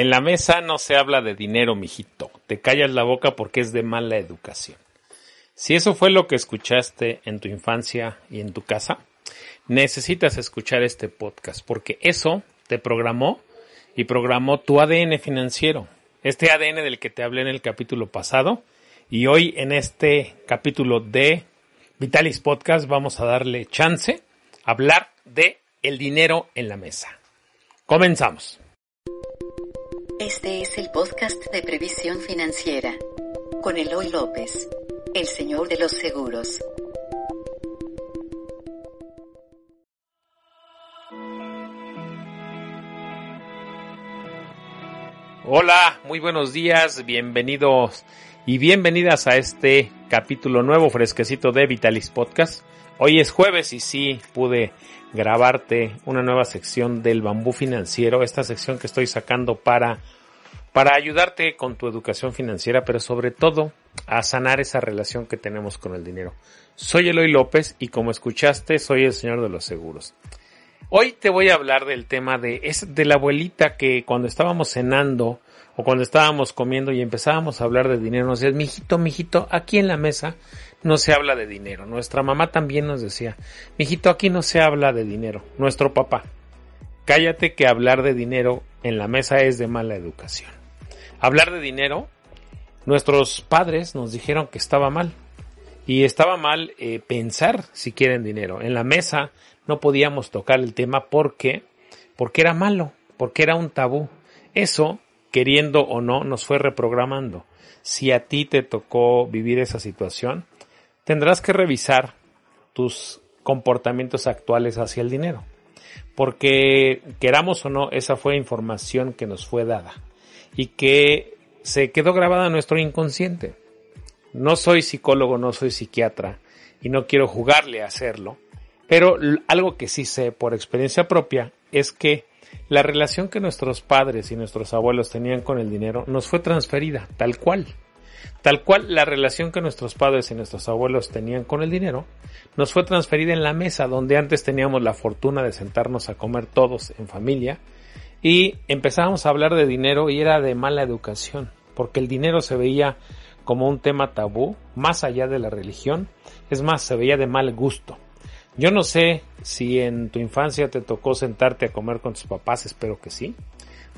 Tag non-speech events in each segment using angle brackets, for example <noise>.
En la mesa no se habla de dinero, mijito. Te callas la boca porque es de mala educación. Si eso fue lo que escuchaste en tu infancia y en tu casa, necesitas escuchar este podcast porque eso te programó y programó tu ADN financiero. Este ADN del que te hablé en el capítulo pasado y hoy en este capítulo de Vitalis Podcast vamos a darle chance a hablar de el dinero en la mesa. Comenzamos. Este es el podcast de previsión financiera con Eloy López, el señor de los seguros. Hola, muy buenos días, bienvenidos y bienvenidas a este capítulo nuevo fresquecito de Vitalis Podcast. Hoy es jueves y sí pude grabarte una nueva sección del bambú financiero, esta sección que estoy sacando para para ayudarte con tu educación financiera, pero sobre todo a sanar esa relación que tenemos con el dinero. Soy Eloy López y como escuchaste, soy el señor de los seguros. Hoy te voy a hablar del tema de, es de la abuelita que cuando estábamos cenando cuando estábamos comiendo y empezábamos a hablar de dinero, nos decía, mijito, mijito, aquí en la mesa no se habla de dinero. Nuestra mamá también nos decía, mijito, aquí no se habla de dinero. Nuestro papá, cállate que hablar de dinero en la mesa es de mala educación. Hablar de dinero, nuestros padres nos dijeron que estaba mal. Y estaba mal eh, pensar si quieren dinero. En la mesa no podíamos tocar el tema porque, porque era malo, porque era un tabú. Eso, queriendo o no, nos fue reprogramando. Si a ti te tocó vivir esa situación, tendrás que revisar tus comportamientos actuales hacia el dinero. Porque queramos o no, esa fue información que nos fue dada y que se quedó grabada en nuestro inconsciente. No soy psicólogo, no soy psiquiatra y no quiero jugarle a hacerlo, pero algo que sí sé por experiencia propia es que la relación que nuestros padres y nuestros abuelos tenían con el dinero nos fue transferida, tal cual. Tal cual la relación que nuestros padres y nuestros abuelos tenían con el dinero nos fue transferida en la mesa donde antes teníamos la fortuna de sentarnos a comer todos en familia y empezábamos a hablar de dinero y era de mala educación, porque el dinero se veía como un tema tabú, más allá de la religión, es más, se veía de mal gusto. Yo no sé si en tu infancia te tocó sentarte a comer con tus papás, espero que sí.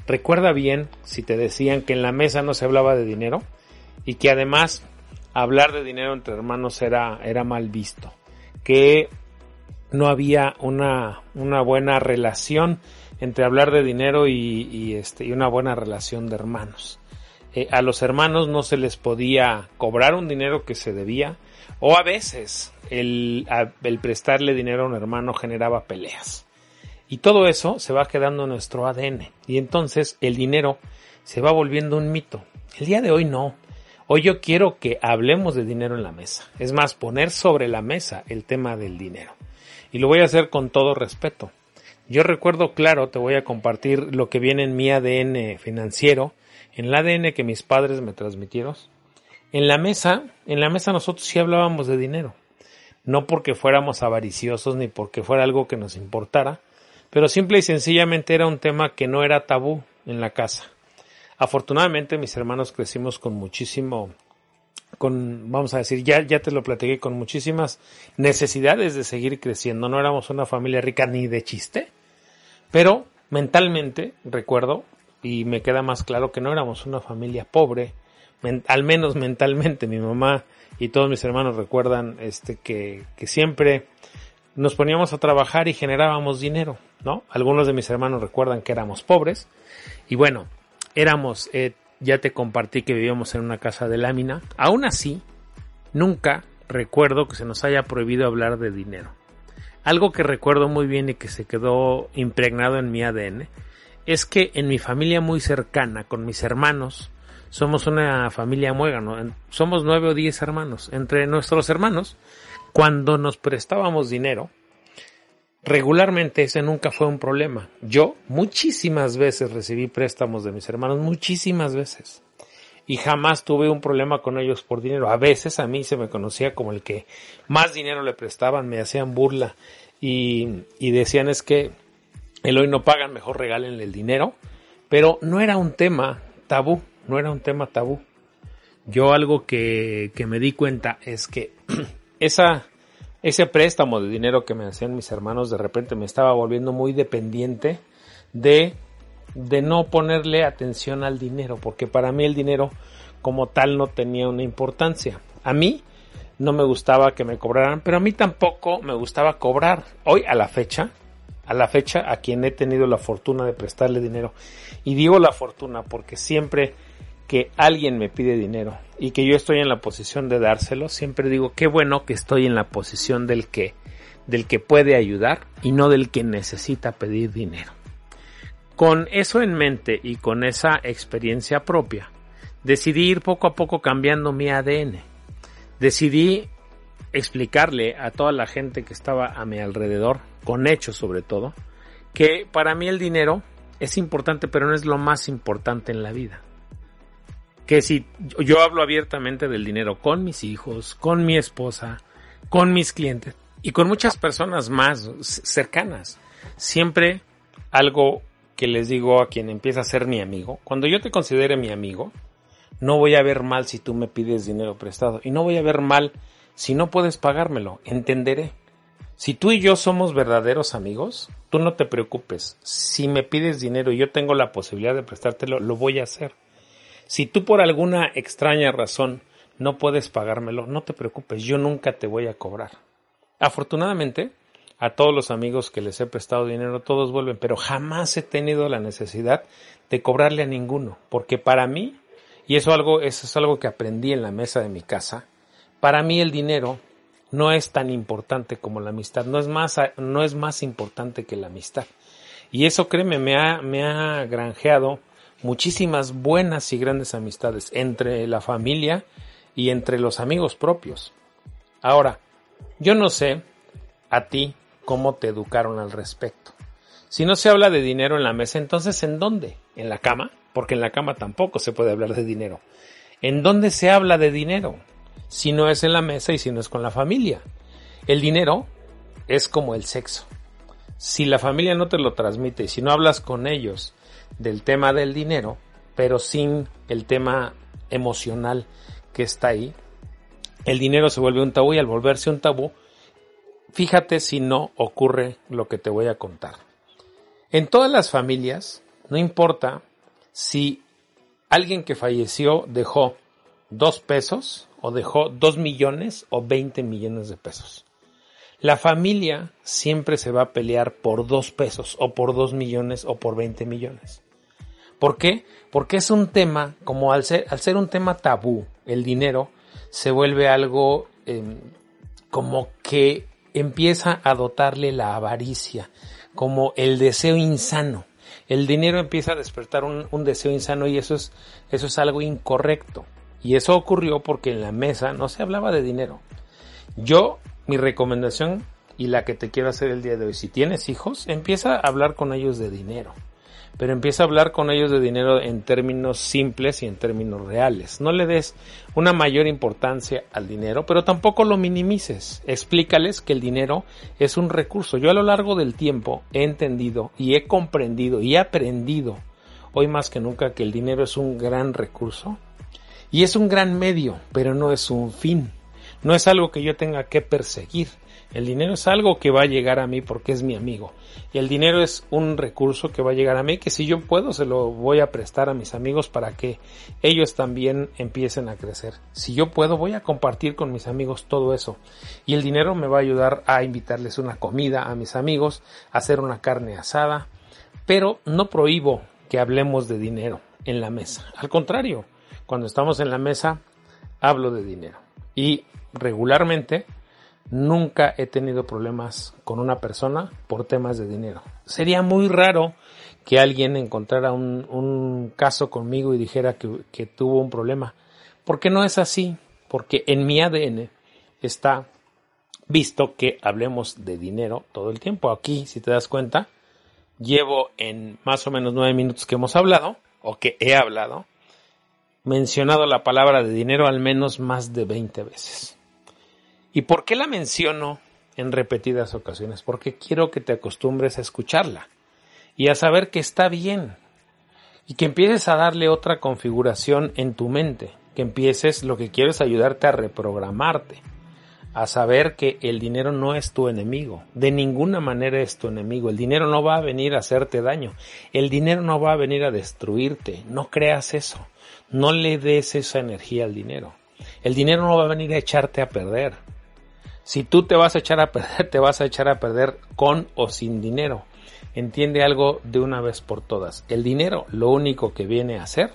Recuerda bien si te decían que en la mesa no se hablaba de dinero y que además hablar de dinero entre hermanos era, era mal visto, que no había una, una buena relación entre hablar de dinero y, este, y una buena relación de hermanos. Eh, a los hermanos no se les podía cobrar un dinero que se debía, o a veces el, prestarle dinero a un hermano generaba peleas. Y todo eso se va quedando en nuestro ADN. Y entonces el dinero se va volviendo un mito. El día de hoy no. Hoy yo quiero que hablemos de dinero en la mesa. Es más, poner sobre la mesa el tema del dinero. Y lo voy a hacer con todo respeto. Yo recuerdo claro, te voy a compartir lo que viene en mi ADN financiero, en el ADN que mis padres me transmitieron en la mesa, en la mesa nosotros sí hablábamos de dinero. No porque fuéramos avariciosos ni porque fuera algo que nos importara, pero simple y sencillamente era un tema que no era tabú en la casa. Afortunadamente mis hermanos crecimos con muchísimo, con, vamos a decir, ya, ya te lo platiqué, con muchísimas necesidades de seguir creciendo. No éramos una familia rica ni de chiste, pero mentalmente recuerdo, y me queda más claro que no éramos una familia pobre, al menos mentalmente, mi mamá y todos mis hermanos recuerdan este, que, que siempre nos poníamos a trabajar y generábamos dinero, ¿no? Algunos de mis hermanos recuerdan que éramos pobres y bueno, éramos, eh, ya te compartí que vivíamos en una casa de lámina, aún así, nunca recuerdo que se nos haya prohibido hablar de dinero. Algo que recuerdo muy bien y que se quedó impregnado en mi ADN es que en mi familia muy cercana, con mis hermanos, somos una familia muégano, somos nueve o diez hermanos. Entre nuestros hermanos, cuando nos prestábamos dinero, regularmente ese nunca fue un problema. Yo muchísimas veces recibí préstamos de mis hermanos, muchísimas veces. Y jamás tuve un problema con ellos por dinero. A veces a mí se me conocía como el que más dinero le prestaban, me hacían burla y, y decían es que el hoy no pagan, mejor regálenle el dinero Pero no era un tema tabú, no era un tema tabú. Yo algo que, que me di cuenta es que <clears throat> esa, ese préstamo de dinero que me hacían mis hermanos de repente me estaba volviendo muy dependiente de, de no ponerle atención al dinero, porque para mí el dinero como tal no tenía una importancia. A mí no me gustaba que me cobraran, pero a mí tampoco me gustaba cobrar. Hoy a la fecha, a la fecha a quien he tenido la fortuna de prestarle dinero. Y digo la fortuna porque siempre que alguien me pide dinero y que yo estoy en la posición de dárselo, siempre digo qué bueno que estoy en la posición del que del que puede ayudar y no del que necesita pedir dinero. Con eso en mente y con esa experiencia propia, decidí ir poco a poco cambiando mi ADN. Decidí explicarle a toda la gente que estaba a mi alrededor, con hechos sobre todo, que para mí el dinero es importante, pero no es lo más importante en la vida. Que si yo hablo abiertamente del dinero con mis hijos, con mi esposa, con mis clientes y con muchas personas más cercanas, siempre algo que les digo a quien empieza a ser mi amigo, cuando yo te considere mi amigo, no voy a ver mal si tú me pides dinero prestado y no voy a ver mal si no puedes pagármelo, entenderé. Si tú y yo somos verdaderos amigos, tú no te preocupes. Si me pides dinero y yo tengo la posibilidad de prestártelo, lo voy a hacer. Si tú por alguna extraña razón no puedes pagármelo, no te preocupes, yo nunca te voy a cobrar. Afortunadamente, a todos los amigos que les he prestado dinero, todos vuelven, pero jamás he tenido la necesidad de cobrarle a ninguno, porque para mí, y eso, algo, eso es algo que aprendí en la mesa de mi casa, para mí el dinero no es tan importante como la amistad, no es más, no es más importante que la amistad. Y eso, créeme, me ha, me ha granjeado muchísimas buenas y grandes amistades entre la familia y entre los amigos propios. Ahora, yo no sé a ti cómo te educaron al respecto. Si no se habla de dinero en la mesa, entonces ¿en dónde? ¿En la cama? Porque en la cama tampoco se puede hablar de dinero. ¿En dónde se habla de dinero? si no es en la mesa y si no es con la familia. El dinero es como el sexo. Si la familia no te lo transmite y si no hablas con ellos del tema del dinero, pero sin el tema emocional que está ahí, el dinero se vuelve un tabú y al volverse un tabú, fíjate si no ocurre lo que te voy a contar. En todas las familias, no importa si alguien que falleció dejó dos pesos o dejó dos millones o 20 millones de pesos. La familia siempre se va a pelear por dos pesos o por dos millones o por 20 millones. ¿Por qué? Porque es un tema, como al ser, al ser un tema tabú, el dinero se vuelve algo em, como que empieza a dotarle la avaricia, como el deseo insano. El dinero empieza a despertar un, un deseo insano y eso es, eso es algo incorrecto. Y eso ocurrió porque en la mesa no se hablaba de dinero. Yo, mi recomendación y la que te quiero hacer el día de hoy, si tienes hijos, empieza a hablar con ellos de dinero. Pero empieza a hablar con ellos de dinero en términos simples y en términos reales. No le des una mayor importancia al dinero, pero tampoco lo minimices. Explícales que el dinero es un recurso. Yo a lo largo del tiempo he entendido y he comprendido y he aprendido hoy más que nunca que el dinero es un gran recurso y es un gran medio, pero no es un fin. No es algo que yo tenga que perseguir. El dinero es algo que va a llegar a mí porque es mi amigo. Y el dinero es un recurso que va a llegar a mí que si yo puedo se lo voy a prestar a mis amigos para que ellos también empiecen a crecer. Si yo puedo voy a compartir con mis amigos todo eso. Y el dinero me va a ayudar a invitarles una comida a mis amigos, a hacer una carne asada. Pero no prohíbo que hablemos de dinero en la mesa. Al contrario, cuando estamos en la mesa, hablo de dinero. Y regularmente nunca he tenido problemas con una persona por temas de dinero. Sería muy raro que alguien encontrara un, caso conmigo y dijera que, que tuvo un problema. Porque no es así. Porque en mi ADN está visto que hablemos de dinero todo el tiempo. Aquí, si te das cuenta, llevo en más o menos nueve minutos que hemos hablado, o que he hablado, mencionado la palabra de dinero al menos más de 20 veces. ¿Y por qué la menciono en repetidas ocasiones? Porque quiero que te acostumbres a escucharla y a saber que está bien, y que empieces a darle otra configuración en tu mente, que empieces lo que quiero es ayudarte a reprogramarte, a saber que el dinero no es tu enemigo, de ninguna manera es tu enemigo, el dinero no va a venir a hacerte daño, el dinero no va a venir a destruirte, no creas eso, no le des esa energía al dinero, el dinero no va a venir a echarte a perder, si tú te vas a echar a perder, <laughs> te vas a echar a perder con o sin dinero. Entiende algo de una vez por todas. El dinero lo único que viene a hacer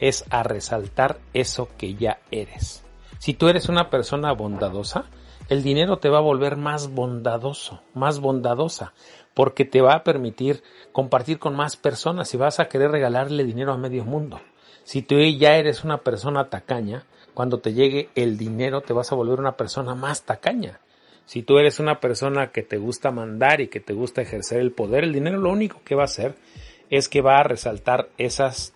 es a resaltar eso que ya eres. Si tú eres una persona bondadosa, el dinero te va a volver más bondadoso, más bondadosa, porque te va a permitir compartir con más personas y vas a querer regalarle dinero a medio mundo. Si tú ya eres una persona tacaña, cuando te llegue el dinero te vas a volver una persona más tacaña. Si tú eres una persona que te gusta mandar y que te gusta ejercer el poder, el dinero lo único que va a hacer es que va a resaltar esas,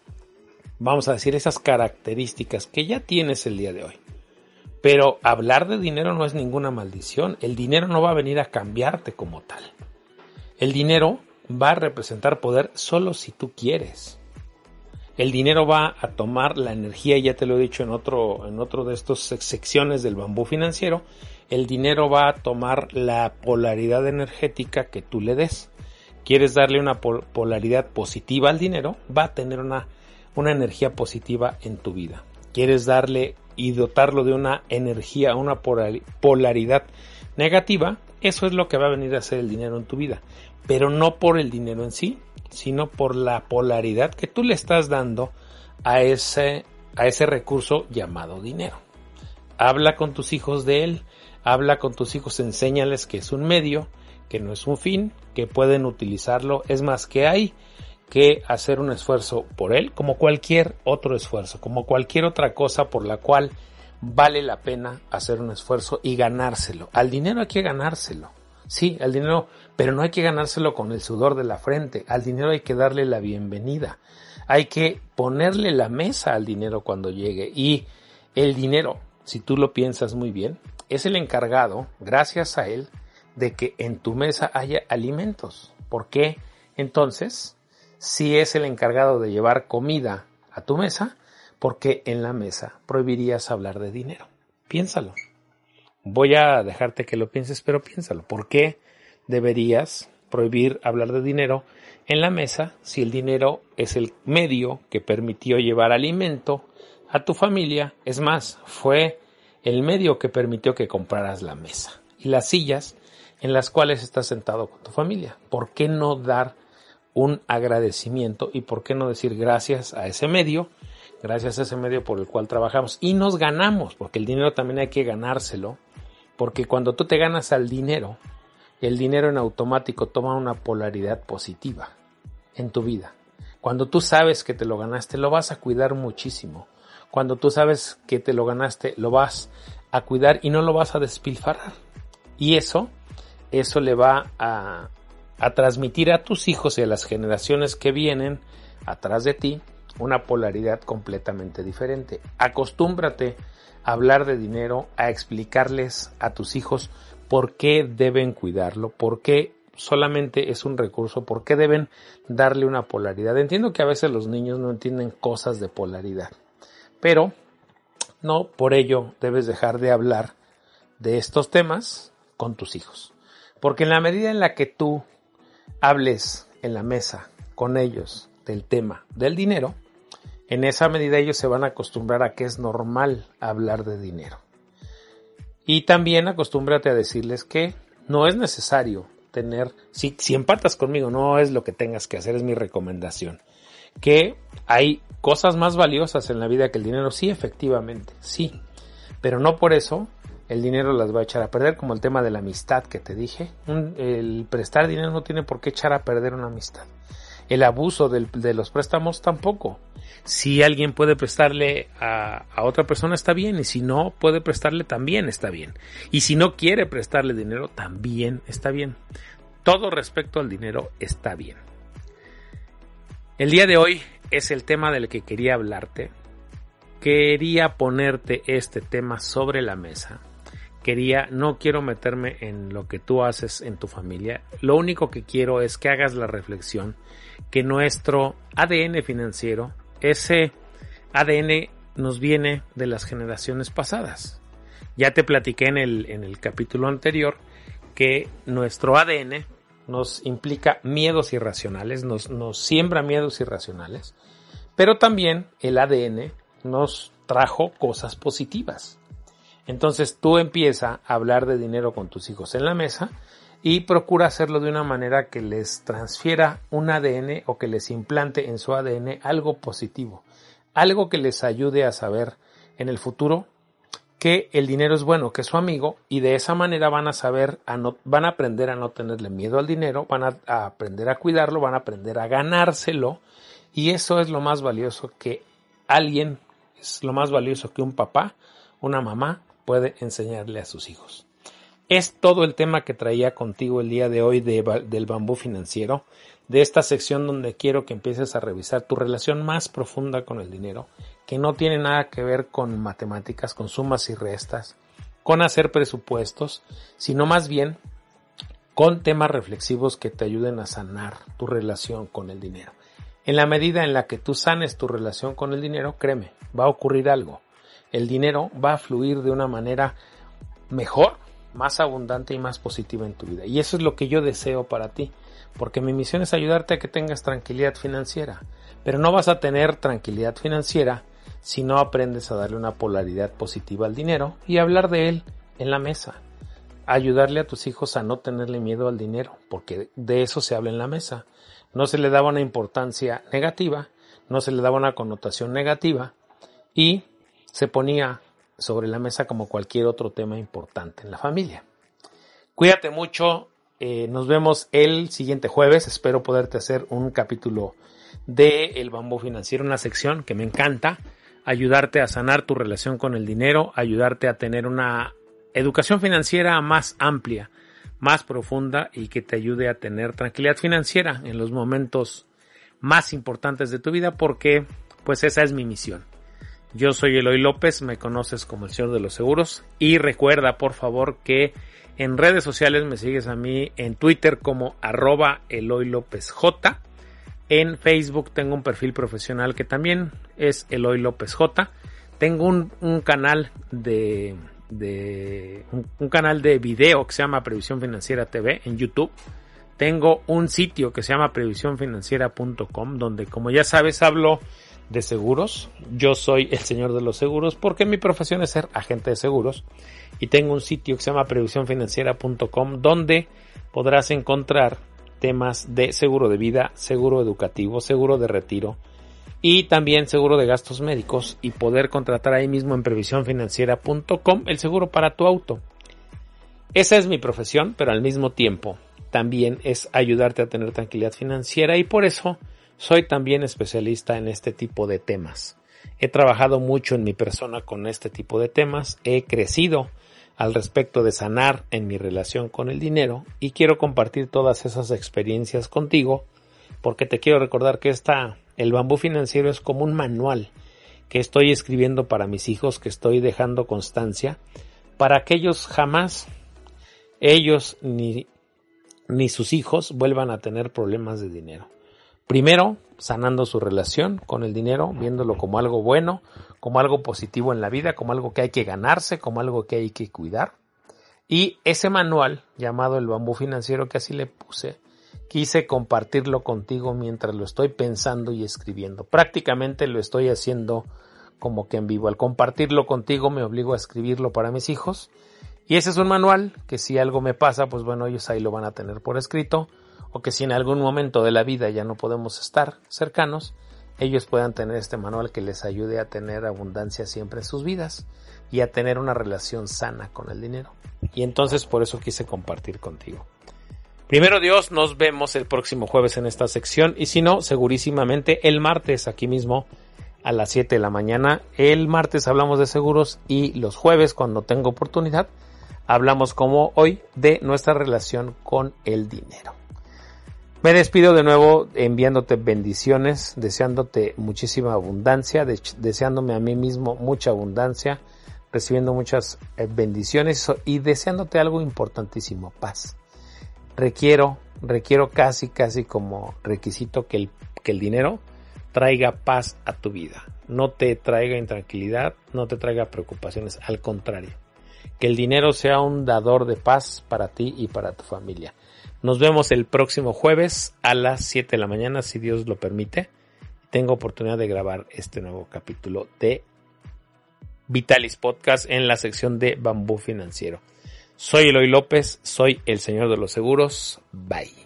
vamos a decir, esas características que ya tienes el día de hoy. Pero hablar de dinero no es ninguna maldición. El dinero no va a venir a cambiarte como tal. El dinero va a representar poder solo si tú quieres. El dinero va a tomar la energía, ya te lo he dicho en otro, en otro de estos secciones del bambú financiero, el dinero va a tomar la polaridad energética que tú le des. Quieres darle una polaridad positiva al dinero, va a tener una, una energía positiva en tu vida. Quieres darle y dotarlo de una energía, una polaridad negativa, eso es lo que va a venir a hacer el dinero en tu vida. Pero no por el dinero en sí, sino por la polaridad que tú le estás dando a ese, a ese recurso llamado dinero. Habla con tus hijos de él, Habla con tus hijos, enséñales que es un medio, que no es un fin, que pueden utilizarlo. Es más, que hay que hacer un esfuerzo por él, como cualquier otro esfuerzo, como cualquier otra cosa por la cual vale la pena hacer un esfuerzo y ganárselo. Al dinero hay que ganárselo. Sí, al dinero, pero no hay que ganárselo con el sudor de la frente. Al dinero hay que darle la bienvenida. Hay que ponerle la mesa al dinero cuando llegue. Y el dinero, si tú lo piensas muy bien, es el encargado, gracias a él, de que en tu mesa haya alimentos. ¿Por qué? Entonces, si es el encargado de llevar comida a tu mesa, porque en la mesa prohibirías hablar de dinero? Piénsalo. Voy a dejarte que lo pienses, pero piénsalo. ¿Por qué deberías prohibir hablar de dinero en la mesa si el dinero es el medio que permitió llevar alimento a tu familia? Es más, fue el medio que permitió que compraras la mesa y las sillas en las cuales estás sentado con tu familia. ¿Por qué no dar un agradecimiento y por qué no decir gracias a ese medio, gracias a ese medio por el cual trabajamos y nos ganamos, porque el dinero también hay que ganárselo, porque cuando tú te ganas al dinero, el dinero en automático toma una polaridad positiva en tu vida. Cuando tú sabes que te lo ganaste, lo vas a cuidar muchísimo. Cuando tú sabes que te lo ganaste, lo vas a cuidar y no lo vas a despilfarrar. Y eso, eso le va a, a transmitir a tus hijos y a las generaciones que vienen atrás de ti una polaridad completamente diferente. Acostúmbrate hablar de dinero, a explicarles a tus hijos por qué deben cuidarlo, por qué solamente es un recurso, por qué deben darle una polaridad. Entiendo que a veces los niños no entienden cosas de polaridad. Pero no por ello debes dejar de hablar de estos temas con tus hijos. Porque en la medida en la que tú hables en la mesa con ellos del tema del dinero, en esa medida ellos se van a acostumbrar a que es normal hablar de dinero. Y también acostúmbrate a decirles que no es necesario tener, si, si empatas conmigo, no es lo que tengas que hacer, es mi recomendación que hay cosas más valiosas en la vida que el dinero, sí, efectivamente, sí, pero no por eso el dinero las va a echar a perder, como el tema de la amistad que te dije. el prestar dinero no tiene por qué echar a perder una amistad. El abuso de los préstamos tampoco. Si alguien puede prestarle a, otra persona está bien y si no puede prestarle también está bien. Y si no quiere prestarle dinero también está bien. Todo respecto al dinero está bien. El día de hoy es el tema del que quería hablarte. Quería ponerte este tema sobre la mesa. Quería, no quiero meterme en lo que tú haces en tu familia. Lo único que quiero es que hagas la reflexión que nuestro ADN financiero, ese ADN nos viene de las generaciones pasadas. Ya te platiqué en el, en el capítulo anterior que nuestro ADN nos implica miedos irracionales, nos, nos siembra miedos irracionales, pero también el ADN nos trajo cosas positivas. Entonces tú empieza a hablar de dinero con tus hijos en la mesa y procura hacerlo de una manera que les transfiera un ADN o que les implante en su ADN algo positivo, algo que les ayude a saber en el futuro que el dinero es bueno, que es su amigo, y de esa manera van a saber, van a aprender a no tenerle miedo al dinero, van a, a, aprender a cuidarlo, van a aprender a ganárselo, y eso es lo más valioso que alguien, es lo más valioso que un papá, una mamá puede enseñarle a sus hijos. Es todo el tema que traía contigo el día de hoy de, del bambú financiero, de esta sección donde quiero que empieces a revisar tu relación más profunda con el dinero, que no tiene nada que ver con matemáticas, con sumas y restas, con hacer presupuestos, sino más bien con temas reflexivos que te ayuden a sanar tu relación con el dinero. En la medida en la que tú sanes tu relación con el dinero, créeme, va a ocurrir algo. El dinero va a fluir de una manera mejor, más abundante y más positiva en tu vida. Y eso es lo que yo deseo para ti, porque mi misión es ayudarte a que tengas tranquilidad financiera. Pero no vas a tener tranquilidad financiera si no aprendes a darle una polaridad positiva al dinero y hablar de él en la mesa. Ayudarle a tus hijos a no tenerle miedo al dinero, porque de eso se habla en la mesa. No se le daba una importancia negativa, no se le daba una connotación negativa y se ponía sobre la mesa como cualquier otro tema importante en la familia. Cuídate mucho, eh, nos vemos el siguiente jueves, espero poderte hacer un capítulo de El Bambú Financiero, una sección que me encanta ayudarte a sanar tu relación con el dinero, ayudarte a tener una educación financiera más amplia, más profunda y que te ayude a tener tranquilidad financiera en los momentos más importantes de tu vida porque pues esa es mi misión. Yo soy Eloy López, me conoces como el Señor de los Seguros y recuerda por favor que en redes sociales me sigues a mí en Twitter como arroba Eloy López J en Facebook tengo un perfil profesional que también es Eloy López J. Tengo un, un canal de, de un, un, canal de video que se llama Previsión Financiera TV en YouTube. Tengo un sitio que se llama previsiónfinanciera.com donde como ya sabes hablo de seguros. Yo soy el señor de los seguros porque mi profesión es ser agente de seguros y tengo un sitio que se llama previsiónfinanciera.com donde podrás encontrar temas de seguro de vida, seguro educativo, seguro de retiro y también seguro de gastos médicos y poder contratar ahí mismo en previsiónfinanciera.com el seguro para tu auto. Esa es mi profesión, pero al mismo tiempo también es ayudarte a tener tranquilidad financiera y por eso soy también especialista en este tipo de temas. He trabajado mucho en mi persona con este tipo de temas, he crecido al respecto de sanar en mi relación con el dinero y quiero compartir todas esas experiencias contigo porque te quiero recordar que esta, el bambú financiero es como un manual que estoy escribiendo para mis hijos, que estoy dejando constancia para que ellos jamás, ellos ni, ni sus hijos vuelvan a tener problemas de dinero. Primero, sanando su relación con el dinero, viéndolo como algo bueno, como algo positivo en la vida, como algo que hay que ganarse, como algo que hay que cuidar. Y ese manual, llamado el bambú financiero que así le puse, quise compartirlo contigo mientras lo estoy pensando y escribiendo. Prácticamente lo estoy haciendo como que en vivo. Al compartirlo contigo me obligo a escribirlo para mis hijos. Y ese es un manual que si algo me pasa, pues bueno, ellos ahí lo van a tener por escrito o que si en algún momento de la vida ya no podemos estar cercanos, ellos puedan tener este manual que les ayude a tener abundancia siempre en sus vidas y a tener una relación sana con el dinero. Y entonces por eso quise compartir contigo. Primero Dios, nos vemos el próximo jueves en esta sección y si no, segurísimamente el martes aquí mismo a las 7 de la mañana. El martes hablamos de seguros y los jueves cuando tengo oportunidad hablamos como hoy de nuestra relación con el dinero. Me despido de nuevo enviándote bendiciones, deseándote muchísima abundancia, deseándome a mí mismo mucha abundancia, recibiendo muchas eh, bendiciones y deseándote algo importantísimo, paz. Requiero, requiero casi, casi como requisito que el, que el dinero traiga paz a tu vida. No te traiga intranquilidad, no te traiga preocupaciones, al contrario. Que el dinero sea un dador de paz para ti y para tu familia. Nos vemos el próximo jueves a las 7 de la mañana, si Dios lo permite. Tengo oportunidad de grabar este nuevo capítulo de Vitalis Podcast en la sección de Bambú Financiero. Soy Eloy López, soy el señor de los seguros. Bye.